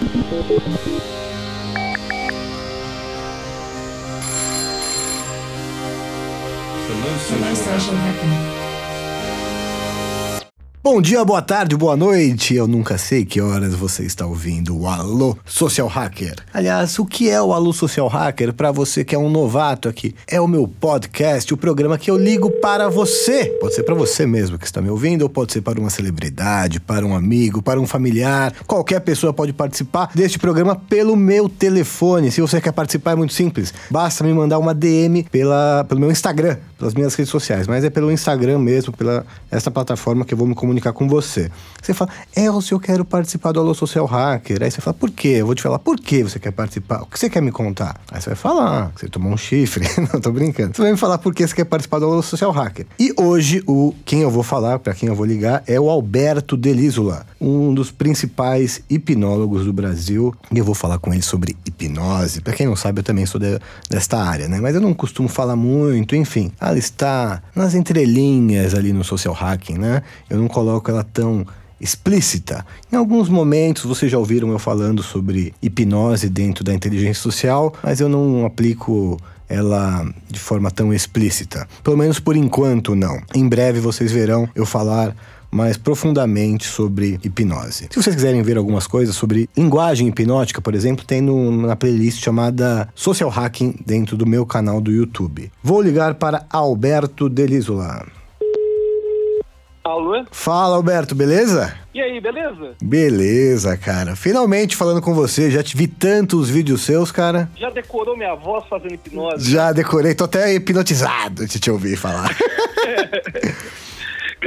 The most social happening. Bom dia, boa tarde, boa noite. Eu nunca sei que horas você está ouvindo o Alô Social Hacker. Aliás, o que é o Alô Social Hacker para você que é um novato aqui? É o meu podcast, o programa que eu ligo para você. Pode ser para você mesmo que está me ouvindo, ou pode ser para uma celebridade, para um amigo, para um familiar. Qualquer pessoa pode participar deste programa pelo meu telefone. Se você quer participar, é muito simples. Basta me mandar uma DM pela, pelo meu Instagram, pelas minhas redes sociais, mas é pelo Instagram mesmo, pela essa plataforma que eu vou me comunicar com você. Você fala, Elcio, eu quero participar do Alô Social Hacker. Aí você fala, por quê? Eu vou te falar, por que você quer participar? O que você quer me contar? Aí você vai falar, que você tomou um chifre. Não, tô brincando. Você vai me falar por que você quer participar do Alô Social Hacker. E hoje, o quem eu vou falar, para quem eu vou ligar, é o Alberto Delísula, um dos principais hipnólogos do Brasil. E eu vou falar com ele sobre hipnose. Para quem não sabe, eu também sou de, desta área, né? Mas eu não costumo falar muito, enfim. Ela está nas entrelinhas ali no social hacking, né? Eu não coloco ela tão explícita. Em alguns momentos vocês já ouviram eu falando sobre hipnose dentro da inteligência social, mas eu não aplico ela de forma tão explícita. Pelo menos por enquanto não. Em breve vocês verão eu falar mais profundamente sobre hipnose. Se vocês quiserem ver algumas coisas sobre linguagem hipnótica, por exemplo, tem na playlist chamada Social Hacking dentro do meu canal do YouTube. Vou ligar para Alberto Delisola. Alô? Fala, Alberto, beleza? E aí, beleza? Beleza, cara. Finalmente falando com você. Já te vi tantos vídeos seus, cara. Já decorou minha voz fazendo hipnose? Já decorei, tô até hipnotizado de te ouvir falar.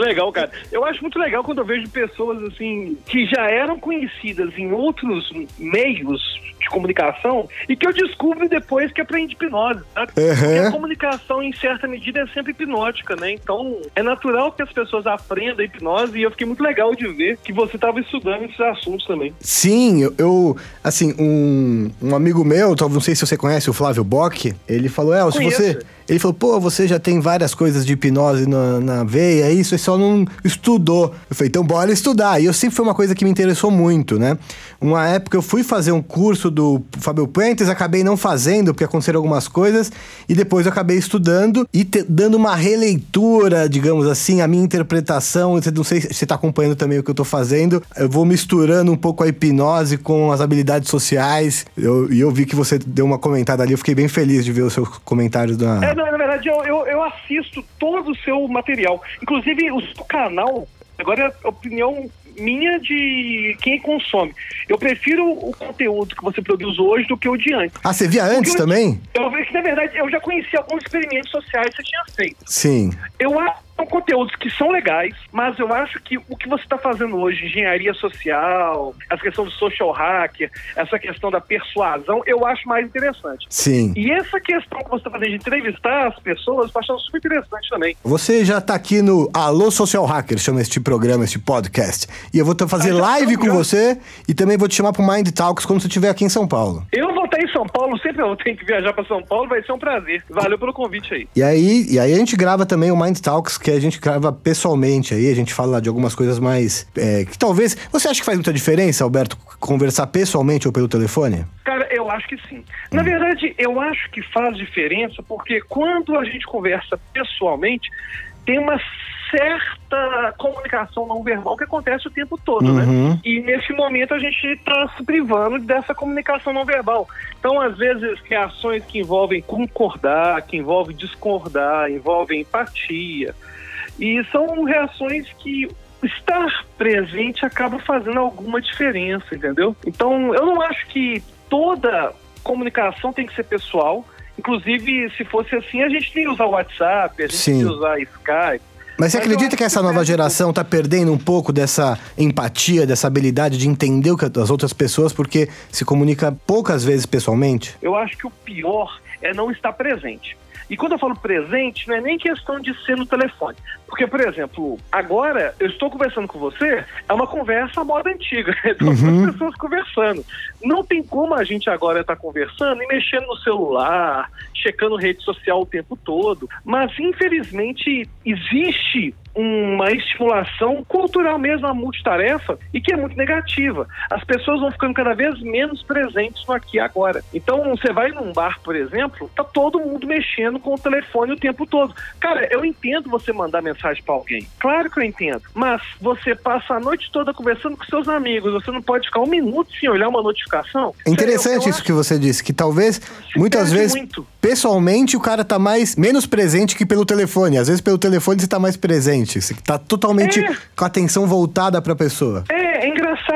Que legal, cara. Eu acho muito legal quando eu vejo pessoas assim que já eram conhecidas em outros meios de comunicação e que eu descubro depois que aprendi hipnose, sabe? Uhum. Porque a comunicação, em certa medida, é sempre hipnótica, né? Então, é natural que as pessoas aprendam a hipnose e eu fiquei muito legal de ver que você estava estudando esses assuntos também. Sim, eu, eu assim, um, um amigo meu, não sei se você conhece o Flávio Bock, ele falou, é, se Conheço. você... Ele falou, pô, você já tem várias coisas de hipnose na, na veia, é isso, você só não estudou. Eu falei, então bora estudar. E eu sempre foi uma coisa que me interessou muito, né? Uma época eu fui fazer um curso do Fábio Puentes, acabei não fazendo, porque aconteceram algumas coisas, e depois eu acabei estudando e te- dando uma releitura, digamos assim, a minha interpretação. Você- Não sei se você está acompanhando também o que eu tô fazendo. Eu vou misturando um pouco a hipnose com as habilidades sociais. Eu- E eu, vi que você deu uma comentada ali, eu fiquei bem feliz de ver os seus comentários da. É, na verdade, eu, eu, eu assisto todo o seu material. Inclusive, o seu canal, agora é opinião minha de quem consome. Eu prefiro o conteúdo que você produz hoje do que o de antes. Ah, você via antes eu- também? Eu vejo que, na verdade, eu já conheci alguns experimentos sociais que você tinha feito. Sim. Eu acho são conteúdos que são legais, mas eu acho que o que você está fazendo hoje, engenharia social, essa questão do social hacker, essa questão da persuasão, eu acho mais interessante. Sim. E essa questão que você está fazendo de entrevistar as pessoas, eu achando super interessante também. Você já tá aqui no Alô Social Hacker, chama este programa, este podcast. E eu vou fazer Ah, live com você e também vou te chamar pro Mind Talks quando você estiver aqui em São Paulo. Eu vou estar em São Paulo, sempre eu tenho que viajar para São Paulo, vai ser um prazer. Valeu pelo convite aí. E aí, e aí a gente grava também o Mind Talks, que a gente grava pessoalmente aí, a gente fala de algumas coisas mais. é, que talvez. Você acha que faz muita diferença, Alberto, conversar pessoalmente ou pelo telefone? Cara, eu acho que sim. Na verdade, eu acho que faz diferença porque quando a gente conversa pessoalmente, tem uma certa comunicação não verbal que acontece o tempo todo, Uhum. né? E nesse momento a gente está se privando dessa comunicação não verbal. Então, às vezes, reações que envolvem concordar, que envolvem discordar, envolvem empatia. E são reações que estar presente acaba fazendo alguma diferença, entendeu? Então, eu não acho que toda comunicação tem que ser pessoal. Inclusive, se fosse assim, a gente ia usar o WhatsApp, a gente Sim. ia usar Skype. Mas você Mas acredita que essa que nova geração tá perdendo um pouco dessa empatia, dessa habilidade de entender o que as outras pessoas, porque se comunica poucas vezes pessoalmente? Eu acho que o pior é não estar presente. E quando eu falo presente, não é nem questão de ser no telefone. Porque, por exemplo, agora eu estou conversando com você, é uma conversa à moda antiga. São Uhum. duas pessoas conversando. Não tem como a gente agora estar conversando e mexendo no celular, checando rede social o tempo todo. Mas, infelizmente, existe uma estimulação cultural mesmo, uma multitarefa, e que é muito negativa. As pessoas vão ficando cada vez menos presentes no aqui e agora. Então, você vai num bar, por exemplo, tá todo mundo mexendo com o telefone o tempo todo. Cara, eu entendo você mandar mensagem para alguém. Claro que eu entendo. Mas você passa a noite toda conversando com seus amigos, você não pode ficar um minuto sem olhar uma notificação. É interessante isso que você disse, que talvez, muitas vezes, muito. pessoalmente, o cara tá mais, menos presente que pelo telefone. Às vezes, pelo telefone, você tá mais presente. Você tá totalmente é. com a atenção voltada pra pessoa. É,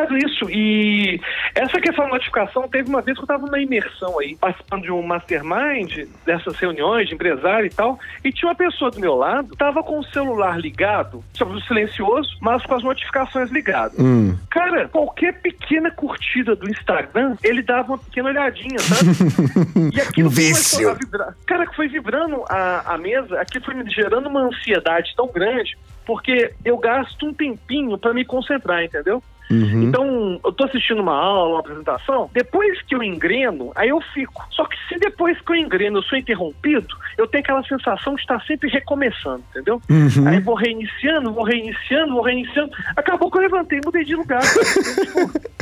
é engraçado isso. E essa questão da notificação, teve uma vez que eu tava numa imersão aí, participando de um mastermind, dessas reuniões de empresário e tal, e tinha uma pessoa do meu lado, tava com o celular ligado, silencioso, mas com as notificações ligadas. Hum. Cara, qualquer pequena curtida do Instagram, ele dava uma pequena olhadinha, sabe? e aquilo um vício. A vibrar. Cara, que foi vibrando a, a mesa, aqui foi me gerando uma ansiedade tão grande, porque eu gasto um tempinho para me concentrar, entendeu? Uhum. Então, eu tô assistindo uma aula, uma apresentação, depois que eu engreno, aí eu fico. Só que se depois que eu engreno eu sou interrompido, eu tenho aquela sensação de estar sempre recomeçando, entendeu? Uhum. Aí vou reiniciando, vou reiniciando, vou reiniciando. Acabou que eu levantei e mudei de lugar. tipo,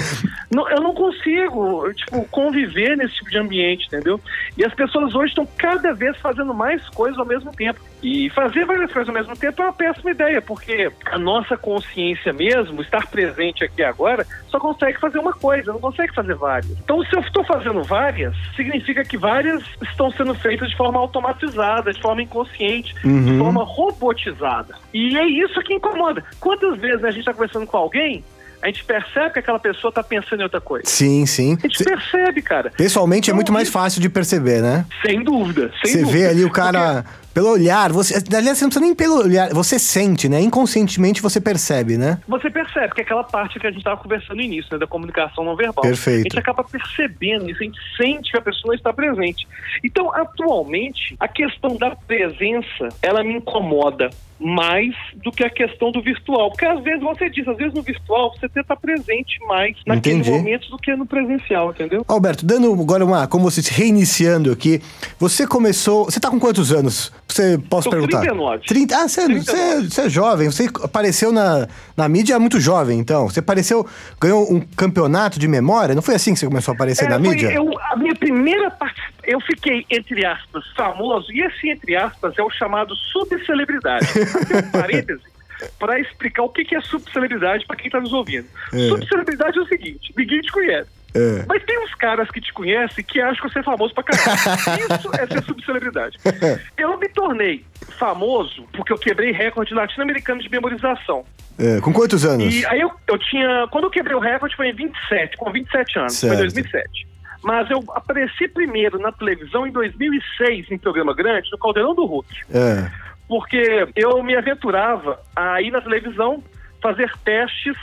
não, eu não consigo, tipo, conviver nesse tipo de ambiente, entendeu? E as pessoas hoje estão cada vez fazendo mais coisas ao mesmo tempo. E fazer várias coisas ao mesmo tempo é uma péssima ideia, porque a nossa consciência mesmo, estar presente aqui agora, só consegue fazer uma coisa, não consegue fazer várias. Então, se eu estou fazendo várias, significa que várias estão sendo feitas de forma automatizada, de forma inconsciente, uhum. de forma robotizada. E é isso que incomoda. Quantas vezes né, a gente está conversando com alguém a gente percebe que aquela pessoa está pensando em outra coisa. Sim, sim. A gente Cê... percebe, cara. Pessoalmente então, é muito mais fácil de perceber, né? Sem dúvida. Você vê ali o cara. Porque... Pelo olhar, você. Aliás, você não precisa nem pelo olhar, você sente, né? Inconscientemente você percebe, né? Você percebe, que é aquela parte que a gente estava conversando no início, né? Da comunicação não verbal. Perfeito. A gente acaba percebendo isso, a gente sente que a pessoa está presente. Então, atualmente, a questão da presença, ela me incomoda mais do que a questão do virtual. Porque às vezes você diz, às vezes no virtual você tenta presente mais naqueles Entendi. momentos do que no presencial, entendeu? Alberto, dando agora uma, como você reiniciando aqui, você começou, você tá com quantos anos? Você posso Tô perguntar? 39. 30, ah, você, 39. Você, você é jovem, você apareceu na, na mídia muito jovem, então. Você apareceu, ganhou um campeonato de memória? Não foi assim que você começou a aparecer é, na mídia? Eu, a minha primeira parte, eu fiquei, entre aspas, famoso, e esse entre aspas é o chamado subcelebridade. Um parêntese para explicar o que é subcelebridade para quem está nos ouvindo. É. Subcelebridade é o seguinte: ninguém te conhece. É. Mas tem uns caras que te conhecem que acham que você é famoso pra caralho. Isso é ser subcelebridade. Eu me tornei famoso porque eu quebrei recorde latino-americano de memorização. É, com quantos anos? E aí eu, eu tinha. Quando eu quebrei o recorde foi em 27, com 27 anos. Certo. Foi em 2007. Mas eu apareci primeiro na televisão em 2006, em programa grande, no Caldeirão do Hulk. É porque eu me aventurava a ir na televisão fazer testes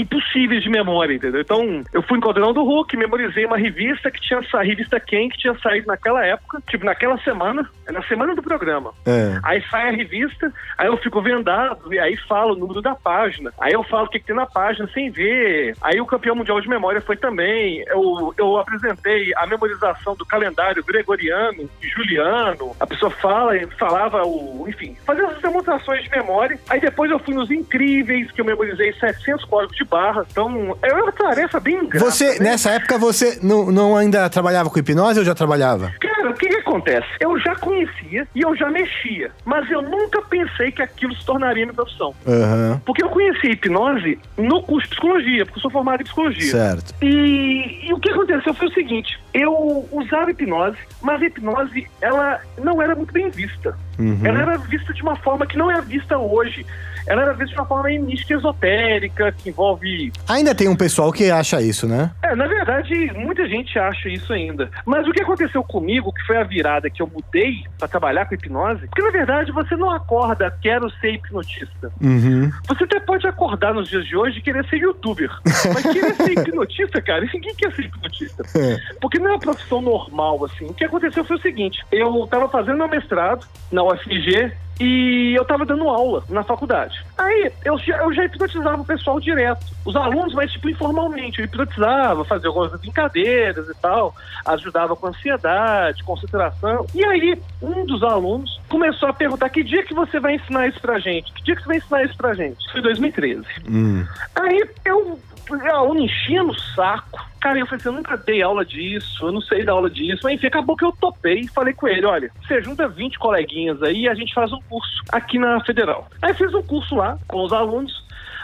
impossíveis de memória, entendeu? Então, eu fui em Caldeirão do Hulk, memorizei uma revista que tinha a revista Quem, que tinha saído naquela época, tipo, naquela semana, é na semana do programa. É. Aí sai a revista, aí eu fico vendado, e aí falo o número da página. Aí eu falo o que, que tem na página sem ver. Aí o campeão mundial de memória foi também. Eu, eu apresentei a memorização do calendário gregoriano e juliano. A pessoa fala, falava o. Enfim, fazia essas demonstrações de memória. Aí depois eu fui nos incríveis, que eu memorizei 700 códigos de barra. Então, é uma tarefa bem grande. Você, né? nessa época, você não, não ainda trabalhava com hipnose ou já trabalhava? Cara, o que, que acontece? Eu já conhecia e eu já mexia, mas eu nunca pensei que aquilo se tornaria minha profissão. Uhum. Porque eu conheci hipnose no curso de psicologia, porque eu sou formado em psicologia. Certo. E, e o que aconteceu foi o seguinte: eu usava hipnose, mas a hipnose, ela não era muito bem vista. Uhum. Ela era vista de uma forma que não é vista hoje ela era vista de uma forma mística esotérica, que envolve. Ainda tem um pessoal que acha isso, né? É, na verdade, muita gente acha isso ainda. Mas o que aconteceu comigo, que foi a virada que eu mudei para trabalhar com hipnose, porque na verdade você não acorda, quero ser hipnotista. Uhum. Você até pode acordar nos dias de hoje e querer ser youtuber. Mas querer ser hipnotista, cara, ninguém quer ser hipnotista. É. Porque não é uma profissão normal, assim. O que aconteceu foi o seguinte: eu estava fazendo meu mestrado na UFG e eu tava dando aula na faculdade. Aí eu, já- eu já hipnotizava o pessoal direto, os alunos, mas tipo informalmente. Eu hipnotizava, fazia algumas brincadeiras e tal, ajudava com ansiedade, concentração. E aí um dos alunos começou a perguntar: que dia que você vai ensinar isso pra gente? Que dia que você vai ensinar isso pra gente? Isso foi em 2013. Hum. Aí eu, a aula enchia no saco. Cara, eu falei assim, eu nunca dei aula disso, eu não sei dar aula disso. Mas enfim, acabou que eu topei e falei com ele, olha, você junta 20 coleguinhas aí e a gente faz um curso aqui na Federal. Aí fiz um curso lá com os alunos.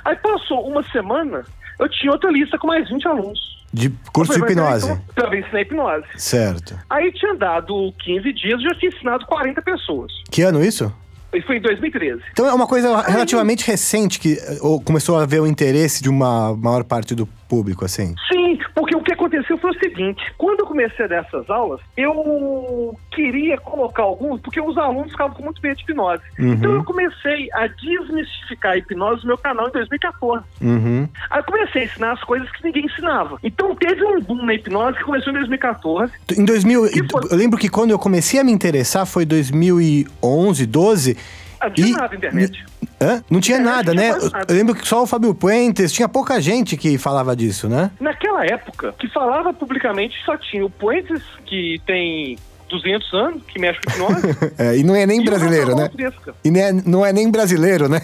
Aí passou uma semana, eu tinha outra lista com mais 20 alunos. De curso de falei, mas, hipnose. Então, pra ensinar hipnose. Certo. Aí tinha dado 15 dias, eu já tinha ensinado 40 pessoas. Que ano isso? E foi em 2013. Então é uma coisa relativamente recente que eh, ou começou a haver o interesse de uma maior parte do público, assim. Sim, porque o que aconteceu foi o seguinte: quando eu comecei dessas aulas, eu queria colocar alguns, porque os alunos ficavam com muito medo de hipnose. Uhum. Então eu comecei a desmistificar a hipnose no meu canal em 2014. Uhum. Aí eu comecei a ensinar as coisas que ninguém ensinava. Então teve um boom na hipnose que começou em 2014. Em 2000, Que foi? eu lembro que quando eu comecei a me interessar foi 2011, 12. Ah, não tinha e- nada na internet. Hã? Não tinha Internet nada, né? tinha nada. eu lembro que só o Fábio Puentes, tinha pouca gente que falava disso, né? Naquela época, que falava publicamente, só tinha o Puentes, que tem 200 anos, que mexe com hipnose. É, e não é nem brasileiro, né? Baltresca. E não é, não é nem brasileiro, né?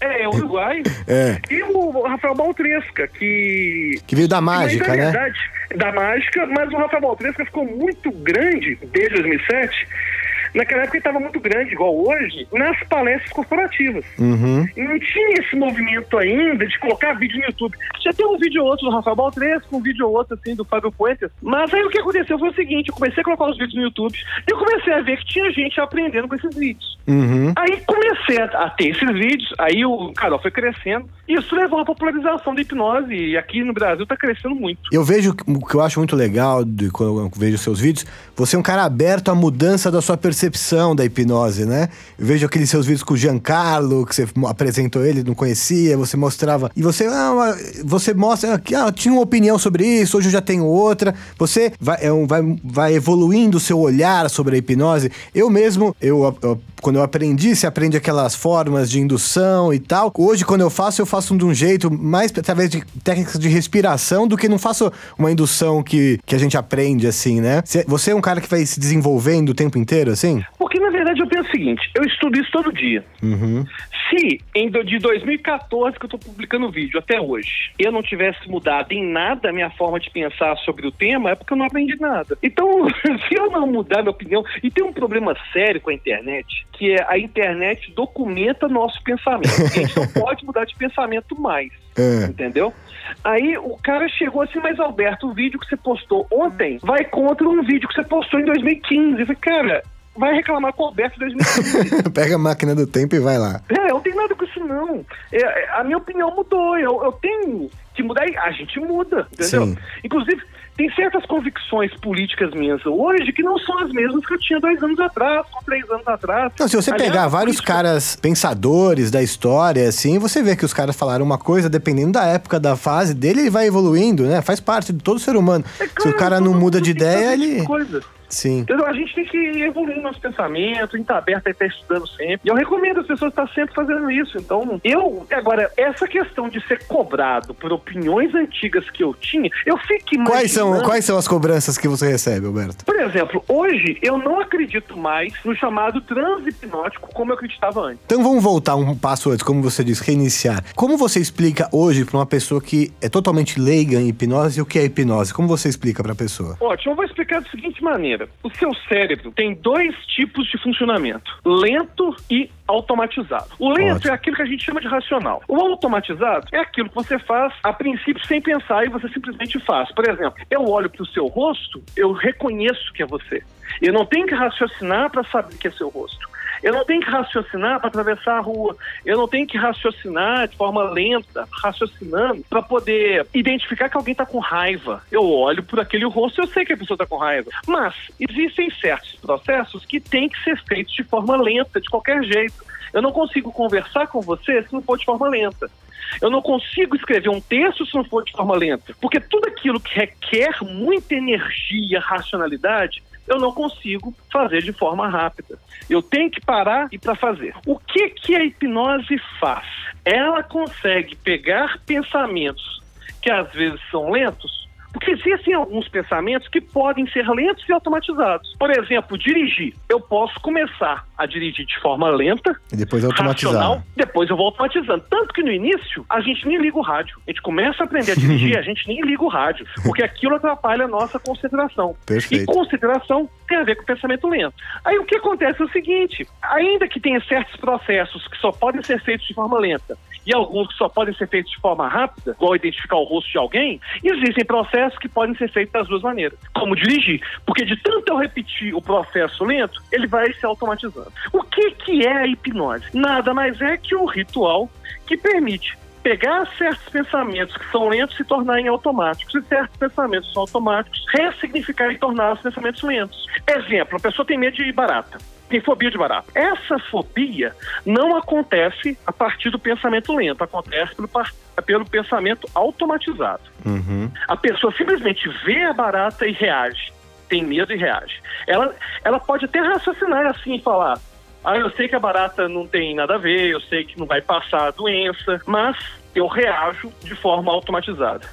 É, é Uruguai. É. E o Rafael Baltresca, que Que veio da mágica, Mas, né? verdade, da mágica, mas o Rafael Baltresca ficou muito grande desde 2007. Naquela época ele estava muito grande, igual hoje, nas palestras corporativas. Uhum. Não tinha esse movimento ainda de colocar vídeo no YouTube. Já tem um vídeo ou outro do Rafael Baltresca, um vídeo ou outro assim do Fábio Puentes. Mas aí o que aconteceu foi o seguinte, eu comecei a colocar os vídeos no YouTube e eu comecei a ver que tinha gente aprendendo com esses vídeos. Uhum. Aí comecei a, ter esses vídeos, aí o canal foi crescendo, e isso levou à popularização da hipnose, e aqui no Brasil tá crescendo muito. Eu vejo o que eu acho muito legal de quando eu vejo seus vídeos, você é um cara aberto à mudança da sua percepção da hipnose, né? Eu vejo aqueles seus vídeos com o Giancarlo, que você apresentou ele, não conhecia, você mostrava. E você, ah, você mostra que ah, tinha uma opinião sobre isso, hoje eu já tenho outra. Você vai, é um- vai, vai evoluindo o seu olhar sobre a hipnose. Eu mesmo, eu, eu- quando eu aprendi, você aprende aquelas formas de indução e tal. Hoje, quando eu faço, eu faço de um jeito mais através de técnicas de respiração do que não faço uma indução que, que a gente aprende, assim, né? Você- Você é um cara que vai se desenvolvendo o tempo inteiro, assim? Porque, na verdade, eu penso o seguinte, eu estudo isso todo dia. Uhum. Se em de 2014 que eu tô publicando o vídeo até hoje, eu não tivesse mudado em nada a minha forma de pensar sobre o tema, é porque eu não aprendi nada. Então, se eu não mudar minha opinião, e tem um problema sério com a internet, que é a internet documenta nosso pensamento. A gente não pode mudar de pensamento mais. É. Entendeu? Aí o cara chegou assim, mas Alberto, o vídeo que você postou ontem vai contra um vídeo que você postou em 2015. Eu falei, cara, vai reclamar com o Alberto em 2015. Pega a máquina do tempo e vai lá. É, eu não tenho nada com isso, não. É, é, a minha opinião mudou. Eu, eu tenho que mudar e a gente muda, entendeu? Sim. Inclusive, tem certas convicções políticas minhas hoje que não são as mesmas que eu tinha dois anos atrás, ou três anos atrás. Não, se você Aliás, pegar vários política- caras pensadores da história, assim, você vê que os caras falaram uma coisa, dependendo da época, da fase dele, ele vai evoluindo, né? Faz parte de todo ser humano. É Se o claro, cara não muda de ideia, tipo ele. Coisa. Sim. Entendeu? A gente tem que evoluir nosso pensamento, a gente tá aberto a estar estudando sempre. E eu recomendo as pessoas estar sempre fazendo isso. Então, eu, agora, essa questão de ser cobrado por opiniões antigas que eu tinha, eu fico imaginando... Quais são, quais são as cobranças que você recebe, Alberto? Por exemplo, hoje eu não acredito mais no chamado transhipnótico como eu acreditava antes. Então vamos voltar um passo antes, como você disse, reiniciar. Como você explica hoje para uma pessoa que é totalmente leiga em hipnose o que é hipnose? Como você explica para a pessoa? Ótimo, eu vou explicar da seguinte maneira. O seu cérebro tem dois tipos de funcionamento: lento e automatizado. O lento Ótimo. é aquilo que a gente chama de racional. O automatizado é aquilo que você faz a princípio sem pensar e você simplesmente faz. Por exemplo, eu olho para o seu rosto, eu reconheço que é você. Eu não tenho que raciocinar para saber que é seu rosto. Eu não tenho que raciocinar para atravessar a rua. Eu não tenho que raciocinar de forma lenta, raciocinando, para poder identificar que alguém está com raiva. Eu olho por aquele rosto e eu sei que a pessoa está com raiva. Mas existem certos processos que têm que ser feitos de forma lenta, de qualquer jeito. Eu não consigo conversar com você se não for de forma lenta. Eu não consigo escrever um texto se não for de forma lenta. Porque tudo aquilo que requer muita energia, racionalidade, eu não consigo fazer de forma rápida. Eu tenho que parar e para fazer. O que que a hipnose faz? Ela consegue pegar pensamentos que às vezes são lentos porque existem alguns pensamentos que podem ser lentos e automatizados. Por exemplo, dirigir. Eu posso começar a dirigir de forma lenta, e depois automatizar. Racional, depois eu vou automatizando. Tanto que no início a gente nem liga o rádio. A gente começa a aprender a dirigir, a gente nem liga o rádio, porque aquilo atrapalha a nossa concentração. Perfeito. E concentração tem a ver com pensamento lento. Aí o que acontece é o seguinte: ainda que tenha certos processos que só podem ser feitos de forma lenta e alguns que só podem ser feitos de forma rápida, igual identificar o rosto de alguém, existem processos que podem ser feitos das duas maneiras, como dirigir. Porque de tanto eu repetir o processo lento, ele vai se automatizando. O que, que é a hipnose? Nada mais é que um ritual que permite pegar certos pensamentos que são lentos e tornarem automáticos, e certos pensamentos que são automáticos, ressignificar e tornar os pensamentos lentos. Exemplo, a pessoa tem medo de barata tem fobia de barata. Essa fobia não acontece a partir do pensamento lento, acontece pelo, pelo pensamento automatizado. Uhum. A pessoa simplesmente vê a barata e reage, tem medo e reage. Ela, ela pode até raciocinar assim e falar: ah, eu sei que a barata não tem nada a ver, eu sei que não vai passar a doença, mas eu reajo de forma automatizada.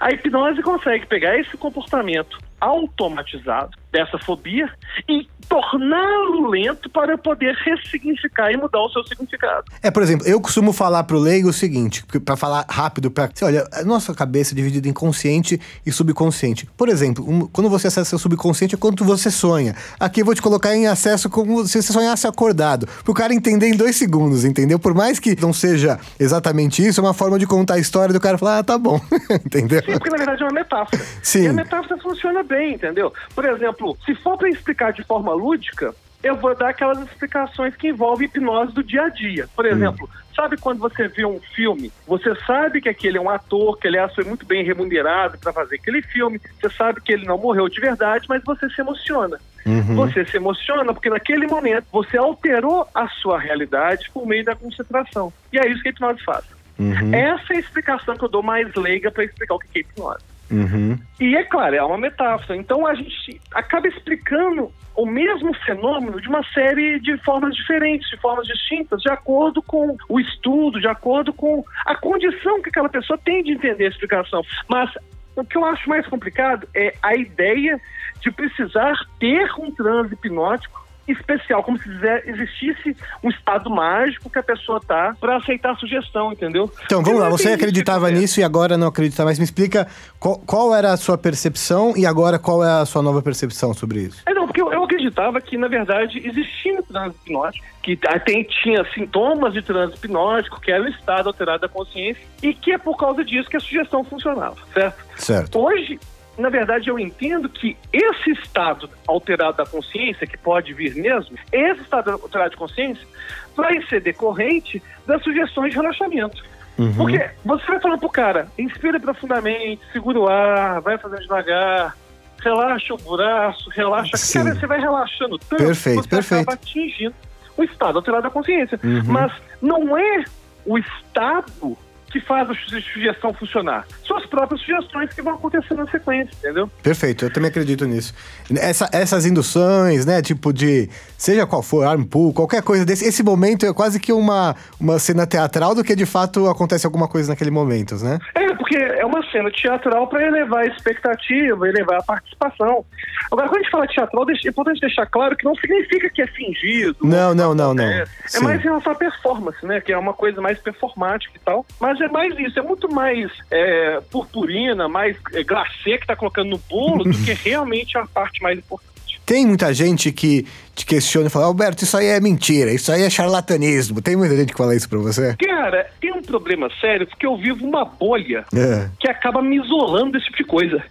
A hipnose consegue pegar esse comportamento automatizado dessa fobia e torná-lo lento para poder ressignificar e mudar o seu significado. É, por exemplo, eu costumo falar pro leigo o seguinte, para falar rápido, para olha, a nossa cabeça é dividida em consciente e subconsciente. Por exemplo, um, quando você acessa seu subconsciente é quando você sonha. Aqui eu vou te colocar em acesso como se você sonhasse acordado, pro cara entender em dois segundos, entendeu? Por mais que não seja exatamente isso, é uma forma de contar a história do cara falar, ah, tá bom, entendeu? Sim, porque na verdade é uma metáfora. Sim. E a metáfora funciona bem, entendeu? Por exemplo, se for para explicar de forma lúdica, eu vou dar aquelas explicações que envolvem hipnose do dia a dia. Por hum. exemplo, hum. sabe quando você vê um filme, você sabe que aquele é um ator, que ele foi muito bem remunerado para fazer aquele filme, você sabe que ele não morreu de verdade, mas você se emociona. Uhum. Você se emociona porque naquele momento você alterou a sua realidade por meio da concentração. E é isso que a hipnose faz. Uhum. Essa é a explicação que eu dou mais leiga para explicar o que é hipnose. Uhum. E é claro, é uma metáfora. Então a gente acaba explicando o mesmo fenômeno de uma série de formas diferentes, de formas distintas, de acordo com o estudo, de acordo com a condição que aquela pessoa tem de entender a explicação. Mas o que eu acho mais complicado é a ideia de precisar ter um transe hipnótico especial, como se existisse um estado mágico que a pessoa tá para aceitar a sugestão, entendeu? Então, vamos lá, você acreditava nisso e agora não acredita mais. Me explica qual, qual, era a sua percepção e agora qual é a sua nova percepção sobre isso? É, não, porque eu, eu acreditava que, na verdade, existia um hipnótico, que tem, tinha sintomas de transe hipnótico, que era o estado alterado da consciência, e que é por causa disso que a sugestão funcionava, certo? Certo. Hoje, na verdade, eu entendo que esse estado alterado da consciência, que pode vir mesmo, esse estado alterado de consciência, vai ser decorrente das sugestões de relaxamento. Uhum. Porque você vai falando pro cara, inspira profundamente, segura o ar, vai fazendo devagar, relaxa o braço, relaxa. Sim. Cara, você vai relaxando tanto perfeito, que você perfeito. acaba atingindo o estado alterado da consciência. Uhum. Mas não é o estado que faz a sugestão funcionar. São as próprias sugestões que vão acontecer na sequência, entendeu? Perfeito, eu também acredito nisso. Essa, essas induções, né, tipo de, seja qual for, arm pull, qualquer coisa desse, esse momento é quase que uma, uma cena teatral do que de fato acontece alguma coisa naquele momento, né? É, porque é uma cena teatral para elevar a expectativa, elevar a participação. Agora, quando a gente fala teatral, é importante deixar claro que não significa que é fingido. Não, não, não, não. É, é mais em relação à performance, né, que é uma coisa mais performática e tal, mas mas é mais isso, é muito mais é, purpurina, mais é, glacê que tá colocando no bolo do que realmente a parte mais importante. Tem muita gente que te questiona e fala, Alberto, isso aí é mentira, isso aí é charlatanismo. Tem muita gente que fala isso pra você? Cara, tem um problema sério porque eu vivo uma bolha é. que acaba me isolando desse tipo de coisa.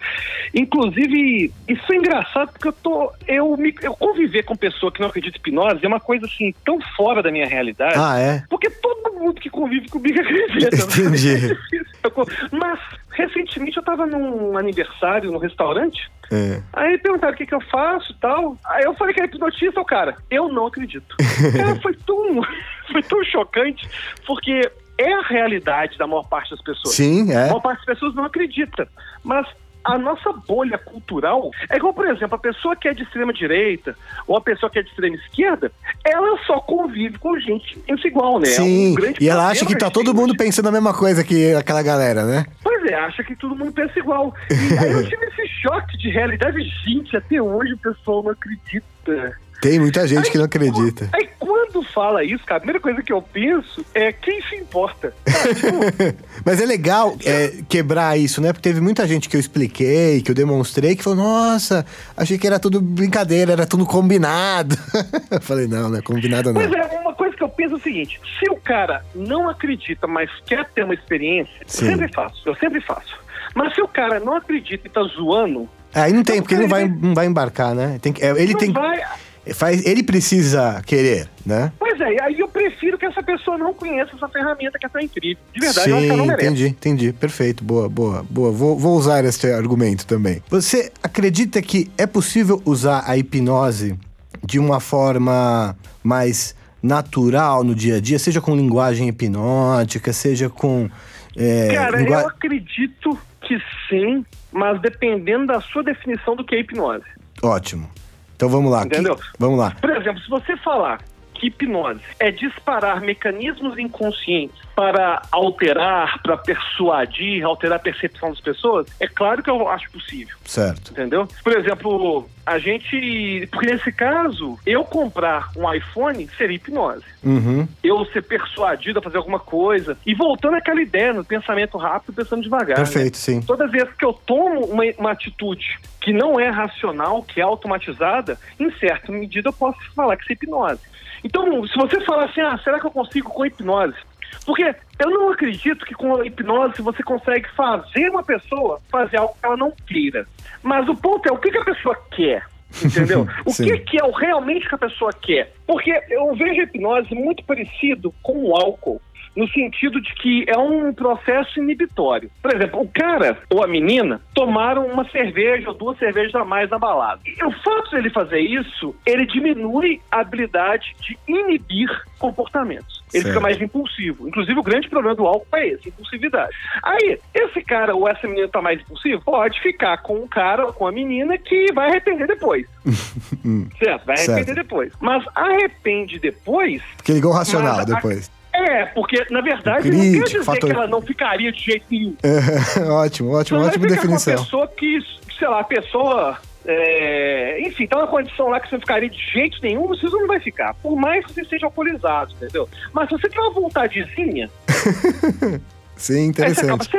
Inclusive, isso é engraçado porque eu tô. Eu, me, eu conviver com pessoa que não acredita em hipnose é uma coisa assim tão fora da minha realidade. Ah, é? Porque todo mundo que convive comigo acredita. Entendi. Mas recentemente eu tava num aniversário no restaurante. É. Aí perguntaram o que, que eu faço e tal. Aí eu falei que era hipnotista, o cara, eu não acredito. cara, foi tão, foi tão chocante, porque é a realidade da maior parte das pessoas. Sim, é. A maior parte das pessoas não acredita. Mas a nossa bolha cultural é igual, por exemplo, a pessoa que é de extrema direita ou a pessoa que é de extrema esquerda, ela só convive com gente igual, né? Sim, é um e ela acha que tá todo mundo pensando a mesma coisa que aquela galera, né? Pois é, acha que todo mundo pensa igual. E aí eu tive esse choque de realidade. Gente, até hoje o pessoal não acredita. Tem muita gente aí, que não acredita. Aí quando fala isso, cara, a primeira coisa que eu penso é quem se importa. Tipo, Mas é legal é, quebrar isso, né? Porque teve muita gente que eu expliquei, que eu demonstrei, que falou: nossa, achei que era tudo brincadeira, era tudo combinado. eu falei: não, não é combinado não. Pois é, uma coisa penso é o seguinte: se o cara não acredita, mas quer ter uma experiência, Sim. eu sempre faço, eu sempre faço. Mas se o cara não acredita e tá zoando. Aí não tem, porque ele não vai, não vai embarcar, né? Tem, é, ele tem. Vai Faz, ele precisa querer, né? Pois é, aí eu prefiro que essa pessoa não conheça essa ferramenta que é tão incrível. De verdade, Sim, eu acho que ela não merece. Entendi, entendi. Perfeito, boa, boa, boa. Vou, vou usar esse argumento também. Você acredita que é possível usar a hipnose de uma forma mais natural no dia a dia, seja com linguagem hipnótica, seja com. É, Cara, lingu... eu acredito que sim, mas dependendo da sua definição do que é hipnose. Ótimo. Então vamos lá. Entendeu? Que... Vamos lá. Por exemplo, se você falar que hipnose é disparar mecanismos inconscientes para alterar, para persuadir, alterar a percepção das pessoas, é claro que eu acho possível. Certo. Entendeu? Por exemplo, a gente. Porque nesse caso, eu comprar um iPhone seria hipnose. Uhum. Eu ser persuadido a fazer alguma coisa. E voltando àquela ideia, no pensamento rápido, pensando devagar. Perfeito, né? sim. Todas as vezes que eu tomo uma, uma atitude que não é racional, que é automatizada, em certa medida eu posso falar que isso é hipnose. Então, se você falar assim, ah, será que eu consigo com hipnose? Porque eu não acredito que com a hipnose você consegue fazer uma pessoa fazer algo que ela não queira. Mas o ponto é o que, que a pessoa quer. Entendeu? o que, que é o realmente que a pessoa quer? Porque eu vejo a hipnose muito parecido com o álcool no sentido de que é um processo inibitório. Por exemplo, o cara ou a menina tomaram uma cerveja ou duas cervejas a mais na balada. E o fato de ele fazer isso, ele diminui a habilidade de inibir comportamentos. Ele certo. fica mais impulsivo. Inclusive, o grande problema do álcool é esse, impulsividade. Aí, esse cara ou essa menina tá mais impulsivo, pode ficar com um cara ou com a menina que vai arrepender depois. certo? Vai arrepender certo. depois. Mas arrepende depois. Porque ligou racional depois. É, porque na verdade Crítico, não quer dizer fator... que ela não ficaria de jeito nenhum. É, ótimo, ótimo, então, ótima definição. uma pessoa que, sei lá, a pessoa. É, enfim, tá numa condição lá que você não ficaria de jeito nenhum, você não vai ficar. Por mais que você seja alcoolizado, entendeu? Mas se você tem uma vontadezinha. Sim, interessante.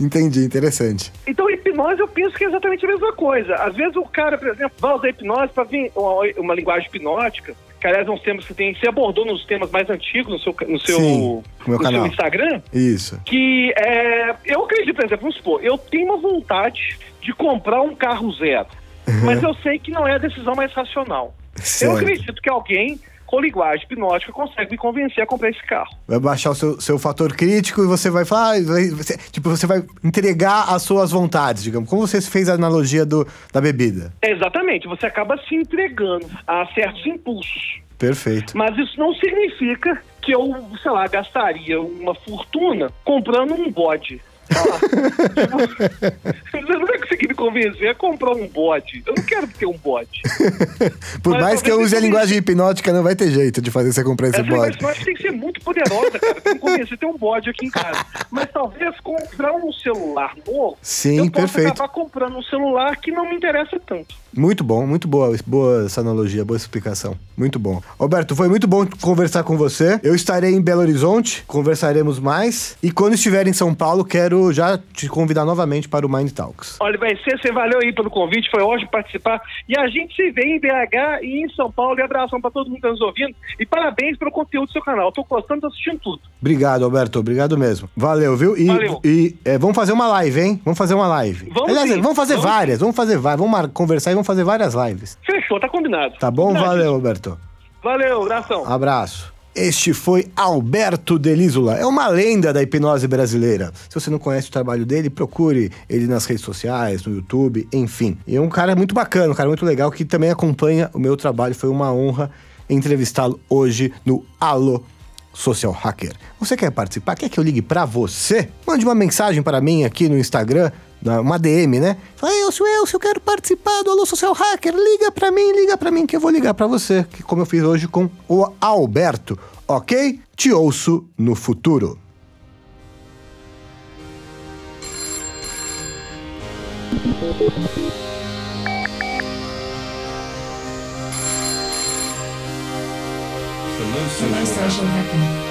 Entendi, interessante. Então, hipnose eu penso que é exatamente a mesma coisa. Às vezes o cara, por exemplo, vai usar hipnose para vir uma, uma linguagem hipnótica que aliás é um tema que você tem, você abordou nos temas mais antigos no seu, no seu, Sim, no canal. seu Instagram. Isso. Que é, eu acredito, por exemplo, vamos supor, eu tenho uma vontade de comprar um carro zero, uhum. mas eu sei que não é a decisão mais racional. Certo. Eu acredito que alguém com linguagem hipnótica consegue me convencer a comprar esse carro. Vai baixar o seu, seu fator crítico e você vai falar, vai, você, tipo, você vai entregar as suas vontades, digamos. Como você fez a analogia do, da bebida. exatamente, você acaba se entregando a certos impulsos. Perfeito. Mas isso não significa que eu, sei lá, gastaria uma fortuna comprando um bode. Você não vai conseguir me convencer a comprar um bode. Eu não quero ter um bode. Por Mas mais que eu use a linguagem hipnótica, não vai ter jeito de fazer você comprar esse Essa bode. Essa tem que ser muito poderosa, cara, pra me convencer a ter um bode aqui em casa. Mas talvez comprar um celular novo, Sim, eu possa perfeito. acabar comprando um celular que não me interessa tanto. Muito bom, muito boa, boa essa analogia, boa explicação. Muito bom. Roberto, foi muito bom conversar com você. Eu estarei em Belo Horizonte, conversaremos mais. E quando estiver em São Paulo, quero já te convidar novamente para o Mind Talks. Olha, vai ser, você valeu aí pelo convite, foi ótimo participar. E a gente se vê em BH e em São Paulo. E abração para todo mundo que está nos ouvindo. E parabéns pelo conteúdo do seu canal. Estou gostando, estou assistindo tudo. Obrigado, Roberto. Obrigado mesmo. Valeu, viu? E, valeu. e é, vamos fazer uma live, hein? Vamos fazer uma live. Vamos, Aliás, sim. vamos fazer vamos várias, sim. vamos fazer várias. Vamos conversar e vamos fazer várias lives. Fechou, tá combinado. Tá bom? Valeu, Roberto. Valeu, abração. Abraço. Este foi Alberto Delísula. É uma lenda da hipnose brasileira. Se você não conhece o trabalho dele, procure ele nas redes sociais, no YouTube, enfim. E é um cara muito bacana, um cara muito legal que também acompanha o meu trabalho. Foi uma honra entrevistá-lo hoje no Alô Social Hacker. Você quer participar? Quer que eu ligue para você? Mande uma mensagem para mim aqui no Instagram uma DM, né? Fala, Elcio, Elcio, eu quero participar do Alô Social Hacker, liga pra mim, liga pra mim que eu vou ligar pra você, que como eu fiz hoje com o Alberto, ok? Te ouço no futuro. Hello, social hacker.